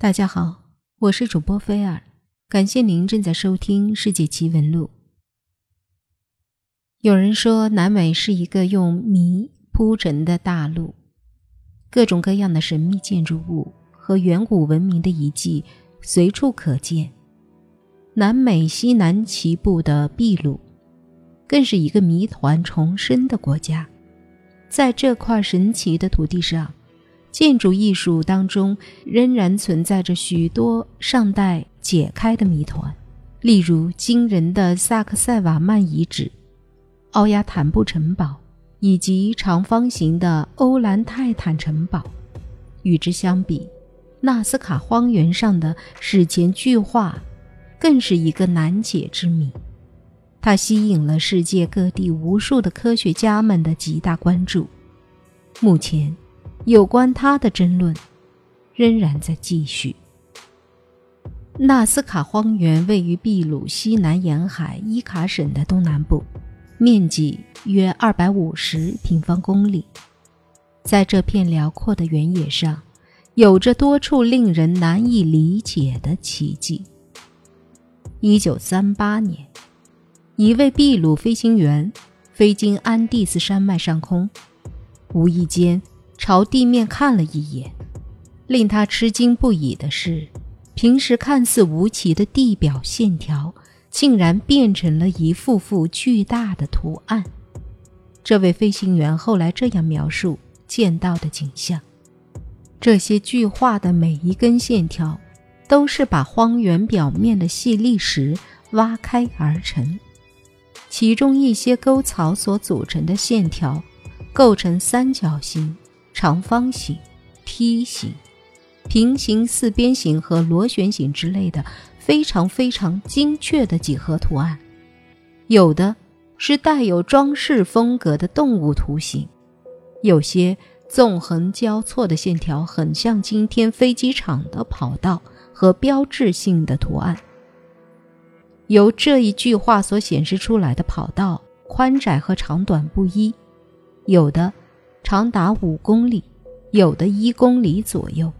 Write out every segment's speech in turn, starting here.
大家好，我是主播菲尔，感谢您正在收听《世界奇闻录》。有人说，南美是一个用谜铺成的大陆，各种各样的神秘建筑物和远古文明的遗迹随处可见。南美西南旗部的秘鲁，更是一个谜团重生的国家。在这块神奇的土地上。建筑艺术当中仍然存在着许多尚待解开的谜团，例如惊人的萨克塞瓦曼遗址、奥亚坦布城堡以及长方形的欧兰泰坦城堡。与之相比，纳斯卡荒原上的史前巨画更是一个难解之谜，它吸引了世界各地无数的科学家们的极大关注。目前。有关他的争论仍然在继续。纳斯卡荒原位于秘鲁西南沿海伊卡省的东南部，面积约二百五十平方公里。在这片辽阔的原野上，有着多处令人难以理解的奇迹。一九三八年，一位秘鲁飞行员飞经安第斯山脉上空，无意间。朝地面看了一眼，令他吃惊不已的是，平时看似无奇的地表线条，竟然变成了一幅幅巨大的图案。这位飞行员后来这样描述见到的景象：这些巨画的每一根线条，都是把荒原表面的细砾石挖开而成，其中一些沟槽所组成的线条，构成三角形。长方形、梯形、平行四边形和螺旋形之类的非常非常精确的几何图案，有的是带有装饰风格的动物图形，有些纵横交错的线条很像今天飞机场的跑道和标志性的图案。由这一句话所显示出来的跑道宽窄和长短不一，有的。长达五公里，有的一公里左右，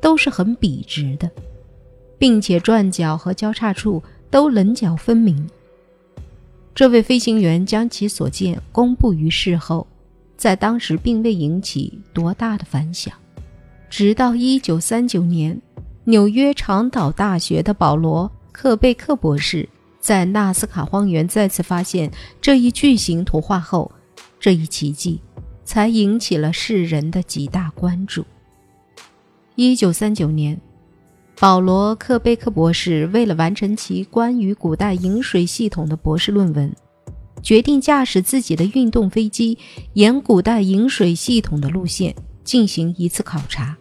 都是很笔直的，并且转角和交叉处都棱角分明。这位飞行员将其所见公布于世后，在当时并未引起多大的反响。直到1939年，纽约长岛大学的保罗·克贝克博士在纳斯卡荒原再次发现这一巨型图画后，这一奇迹。才引起了世人的极大关注。一九三九年，保罗·克贝克博士为了完成其关于古代饮水系统的博士论文，决定驾驶自己的运动飞机沿古代饮水系统的路线进行一次考察。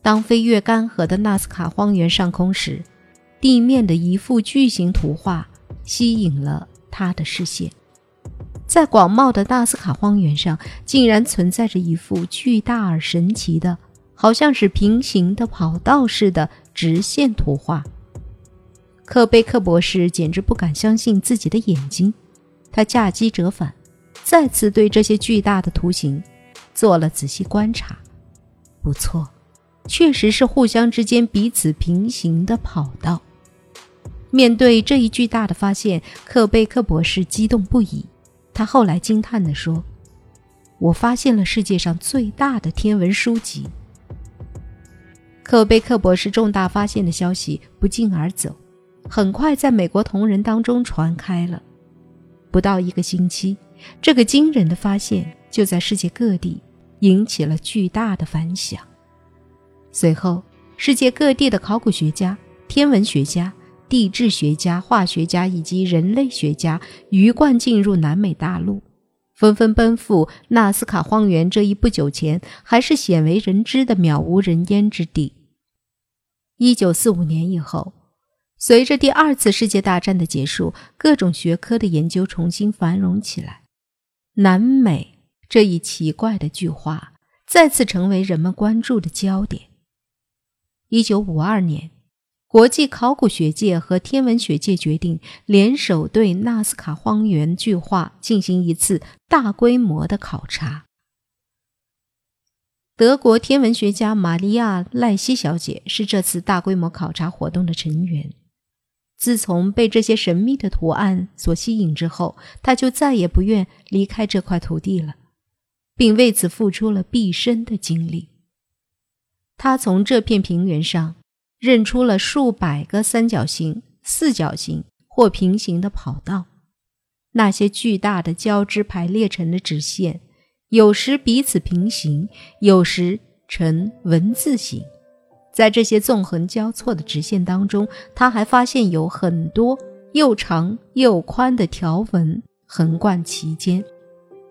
当飞越干涸的纳斯卡荒原上空时，地面的一幅巨型图画吸引了他的视线。在广袤的纳斯卡荒原上，竟然存在着一幅巨大而神奇的，好像是平行的跑道似的直线图画。克贝克博士简直不敢相信自己的眼睛，他驾机折返，再次对这些巨大的图形做了仔细观察。不错，确实是互相之间彼此平行的跑道。面对这一巨大的发现，克贝克博士激动不已。他后来惊叹地说：“我发现了世界上最大的天文书籍。”克贝克博士重大发现的消息不胫而走，很快在美国同仁当中传开了。不到一个星期，这个惊人的发现就在世界各地引起了巨大的反响。随后，世界各地的考古学家、天文学家。地质学家、化学家以及人类学家鱼贯进入南美大陆，纷纷奔赴纳斯卡荒原这一不久前还是鲜为人知的渺无人烟之地。一九四五年以后，随着第二次世界大战的结束，各种学科的研究重新繁荣起来，南美这一奇怪的巨化再次成为人们关注的焦点。一九五二年。国际考古学界和天文学界决定联手对纳斯卡荒原巨画进行一次大规模的考察。德国天文学家玛利亚·赖希小姐是这次大规模考察活动的成员。自从被这些神秘的图案所吸引之后，她就再也不愿离开这块土地了，并为此付出了毕生的精力。她从这片平原上认出了数百个三角形、四角形或平行的跑道，那些巨大的交织排列成的直线。有时彼此平行，有时呈文字形。在这些纵横交错的直线当中，他还发现有很多又长又宽的条纹横贯其间，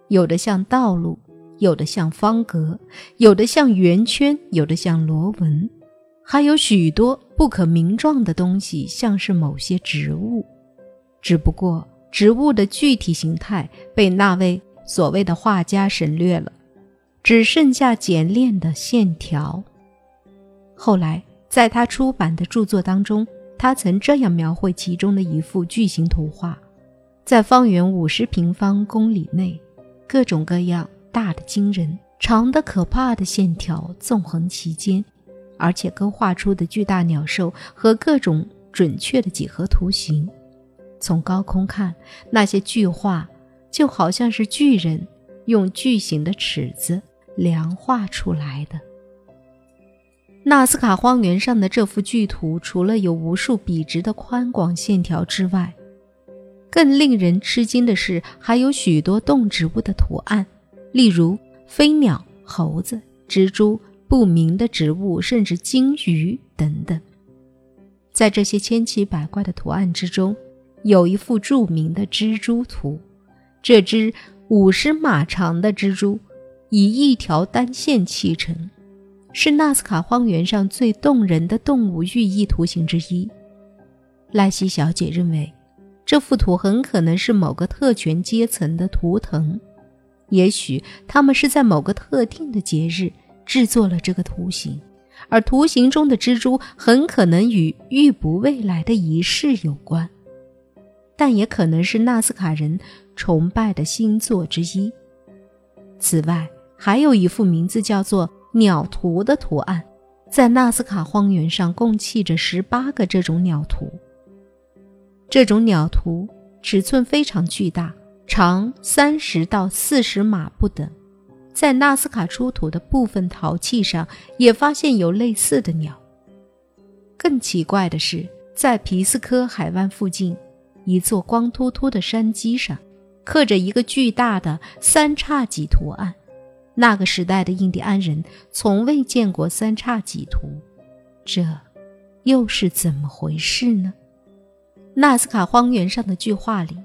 有的像道路，有的像方格，有的像圆圈，有的像螺纹，还有许多不可名状的东西，像是某些植物。只不过，植物的具体形态被那位。所谓的画家省略了，只剩下简练的线条。后来，在他出版的著作当中，他曾这样描绘其中的一幅巨型图画：在方圆五十平方公里内，各种各样大的惊人、长的可怕的线条纵横其间，而且勾画出的巨大鸟兽和各种准确的几何图形。从高空看，那些巨画。就好像是巨人用巨型的尺子量画出来的。纳斯卡荒原上的这幅巨图，除了有无数笔直的宽广线条之外，更令人吃惊的是，还有许多动植物的图案，例如飞鸟、猴子、蜘蛛、不明的植物，甚至鲸鱼等等。在这些千奇百怪的图案之中，有一幅著名的蜘蛛图。这只五十码长的蜘蛛以一条单线砌成，是纳斯卡荒原上最动人的动物寓意图形之一。赖西小姐认为，这幅图很可能是某个特权阶层的图腾，也许他们是在某个特定的节日制作了这个图形，而图形中的蜘蛛很可能与预卜未来的仪式有关。但也可能是纳斯卡人崇拜的星座之一。此外，还有一幅名字叫做“鸟图”的图案，在纳斯卡荒原上共砌着十八个这种鸟图。这种鸟图尺寸非常巨大，长三十到四十码不等。在纳斯卡出土的部分陶器上也发现有类似的鸟。更奇怪的是，在皮斯科海湾附近。一座光秃秃的山脊上，刻着一个巨大的三叉戟图案。那个时代的印第安人从未见过三叉戟图，这又是怎么回事呢？纳斯卡荒原上的巨画里，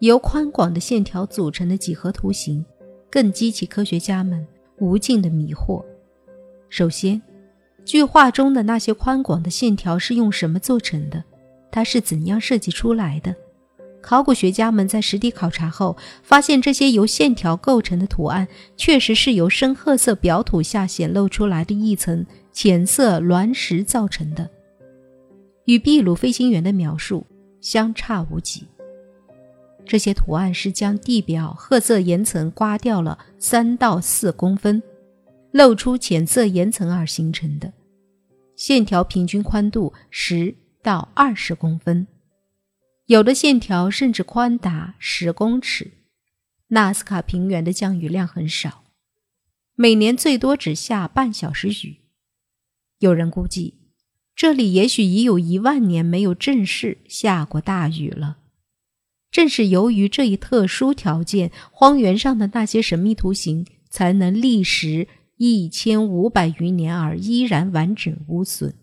由宽广的线条组成的几何图形，更激起科学家们无尽的迷惑。首先，巨画中的那些宽广的线条是用什么做成的？它是怎样设计出来的？考古学家们在实地考察后发现，这些由线条构成的图案确实是由深褐色表土下显露出来的一层浅色卵石造成的，与秘鲁飞行员的描述相差无几。这些图案是将地表褐色岩层刮掉了三到四公分，露出浅色岩层而形成的，线条平均宽度十。到二十公分，有的线条甚至宽达十公尺。纳斯卡平原的降雨量很少，每年最多只下半小时雨。有人估计，这里也许已有一万年没有正式下过大雨了。正是由于这一特殊条件，荒原上的那些神秘图形才能历时一千五百余年而依然完整无损。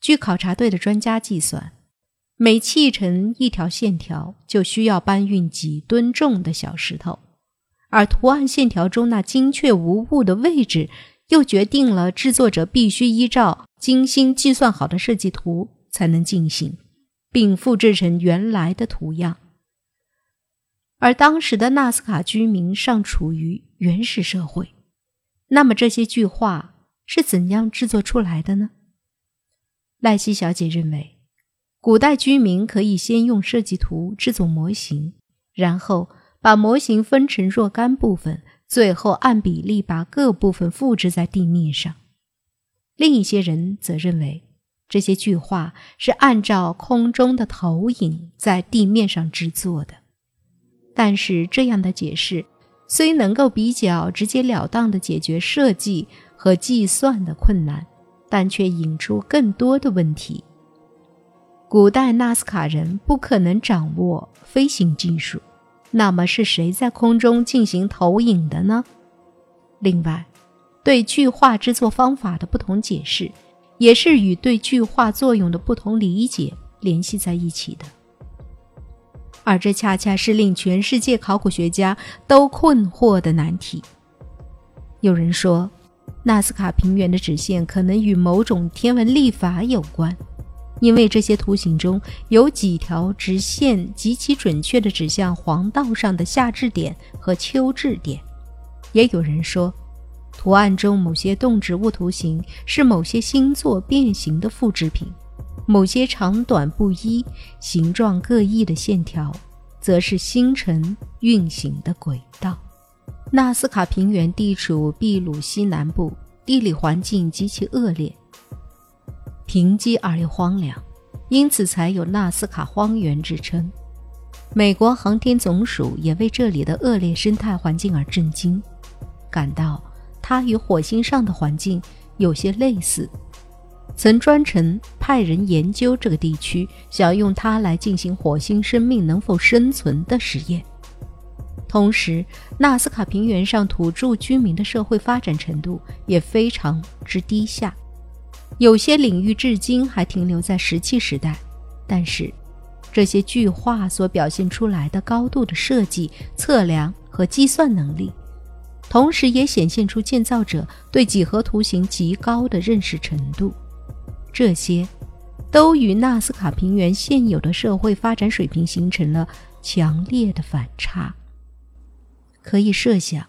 据考察队的专家计算，每砌成一条线条就需要搬运几吨重的小石头，而图案线条中那精确无误的位置，又决定了制作者必须依照精心计算好的设计图才能进行，并复制成原来的图样。而当时的纳斯卡居民尚处于原始社会，那么这些巨画是怎样制作出来的呢？赖西小姐认为，古代居民可以先用设计图制作模型，然后把模型分成若干部分，最后按比例把各部分复制在地面上。另一些人则认为，这些巨画是按照空中的投影在地面上制作的。但是，这样的解释虽能够比较直截了当地解决设计和计算的困难，但却引出更多的问题。古代纳斯卡人不可能掌握飞行技术，那么是谁在空中进行投影的呢？另外，对巨画制作方法的不同解释，也是与对巨画作用的不同理解联系在一起的。而这恰恰是令全世界考古学家都困惑的难题。有人说，纳斯卡平原的直线可能与某种天文历法有关，因为这些图形中有几条直线极其准确地指向黄道上的夏至点和秋至点。也有人说。图案中某些动植物图形是某些星座变形的复制品，某些长短不一、形状各异的线条，则是星辰运行的轨道。纳斯卡平原地处秘鲁西南部，地理环境极其恶劣，贫瘠而又荒凉，因此才有纳斯卡荒原之称。美国航天总署也为这里的恶劣生态环境而震惊，感到。它与火星上的环境有些类似，曾专程派人研究这个地区，想要用它来进行火星生命能否生存的实验。同时，纳斯卡平原上土著居民的社会发展程度也非常之低下，有些领域至今还停留在石器时代。但是，这些巨画所表现出来的高度的设计、测量和计算能力。同时，也显现出建造者对几何图形极高的认识程度，这些都与纳斯卡平原现有的社会发展水平形成了强烈的反差。可以设想，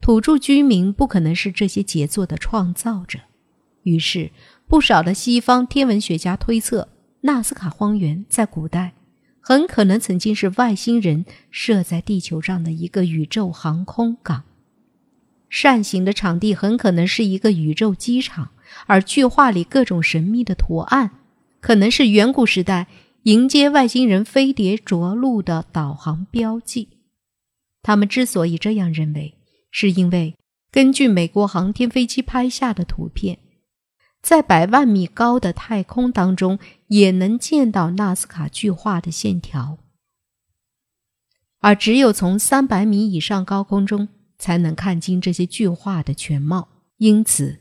土著居民不可能是这些杰作的创造者。于是，不少的西方天文学家推测，纳斯卡荒原在古代很可能曾经是外星人设在地球上的一个宇宙航空港。扇形的场地很可能是一个宇宙机场，而巨画里各种神秘的图案，可能是远古时代迎接外星人飞碟着陆的导航标记。他们之所以这样认为，是因为根据美国航天飞机拍下的图片，在百万米高的太空当中也能见到纳斯卡巨画的线条，而只有从三百米以上高空中。才能看清这些巨画的全貌，因此，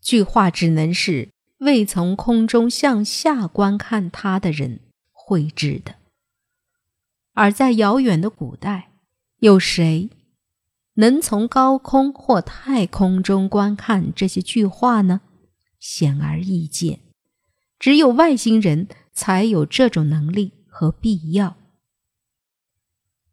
巨画只能是未从空中向下观看它的人绘制的。而在遥远的古代，有谁能从高空或太空中观看这些巨画呢？显而易见，只有外星人才有这种能力和必要。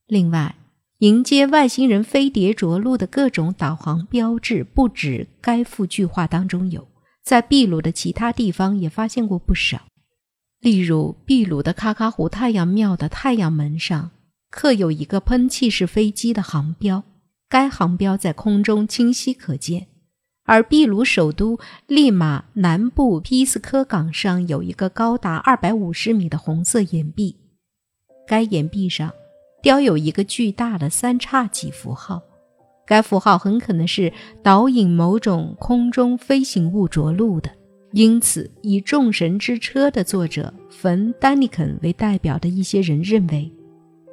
另外。迎接外星人飞碟着陆的各种导航标志，不止该幅巨画当中有，在秘鲁的其他地方也发现过不少。例如，秘鲁的卡卡湖太阳庙的太阳门上刻有一个喷气式飞机的航标，该航标在空中清晰可见。而秘鲁首都利马南部皮斯科港上有一个高达二百五十米的红色岩壁，该岩壁上。雕有一个巨大的三叉戟符号，该符号很可能是导引某种空中飞行物着陆的。因此，以“众神之车”的作者冯·丹尼肯为代表的一些人认为，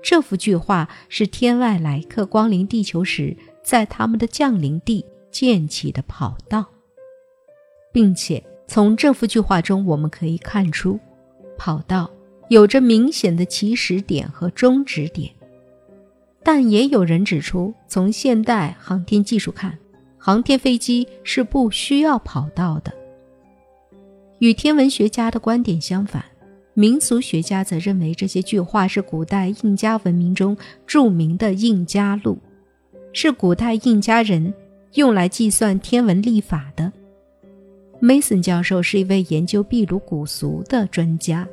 这幅巨画是天外来客光临地球时在他们的降临地建起的跑道，并且从这幅巨画中我们可以看出，跑道有着明显的起始点和终止点。但也有人指出，从现代航天技术看，航天飞机是不需要跑道的。与天文学家的观点相反，民俗学家则认为这些巨画是古代印加文明中著名的印加路，是古代印加人用来计算天文历法的。Mason 教授是一位研究秘鲁古俗的专家，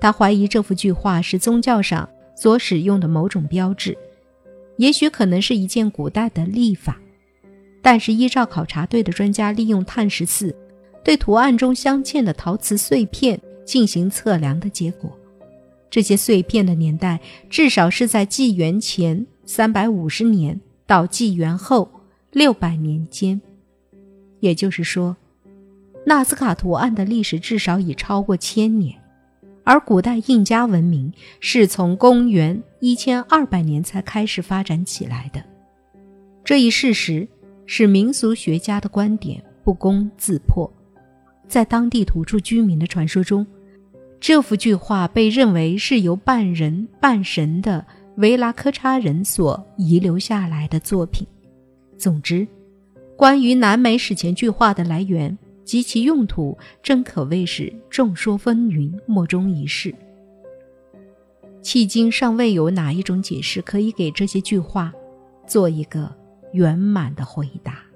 他怀疑这幅巨画是宗教上所使用的某种标志。也许可能是一件古代的历法。但是，依照考察队的专家利用碳十四对图案中镶嵌的陶瓷碎片进行测量的结果，这些碎片的年代至少是在纪元前三百五十年到纪元后六百年间。也就是说，纳斯卡图案的历史至少已超过千年，而古代印加文明是从公元一千二百年才开始发展起来的。这一事实。使民俗学家的观点不攻自破。在当地土著居民的传说中，这幅巨画被认为是由半人半神的维拉科查人所遗留下来的作品。总之，关于南美史前巨画的来源及其用途，真可谓是众说纷纭，莫衷一是。迄今尚未有哪一种解释可以给这些句话做一个。圆满的回答。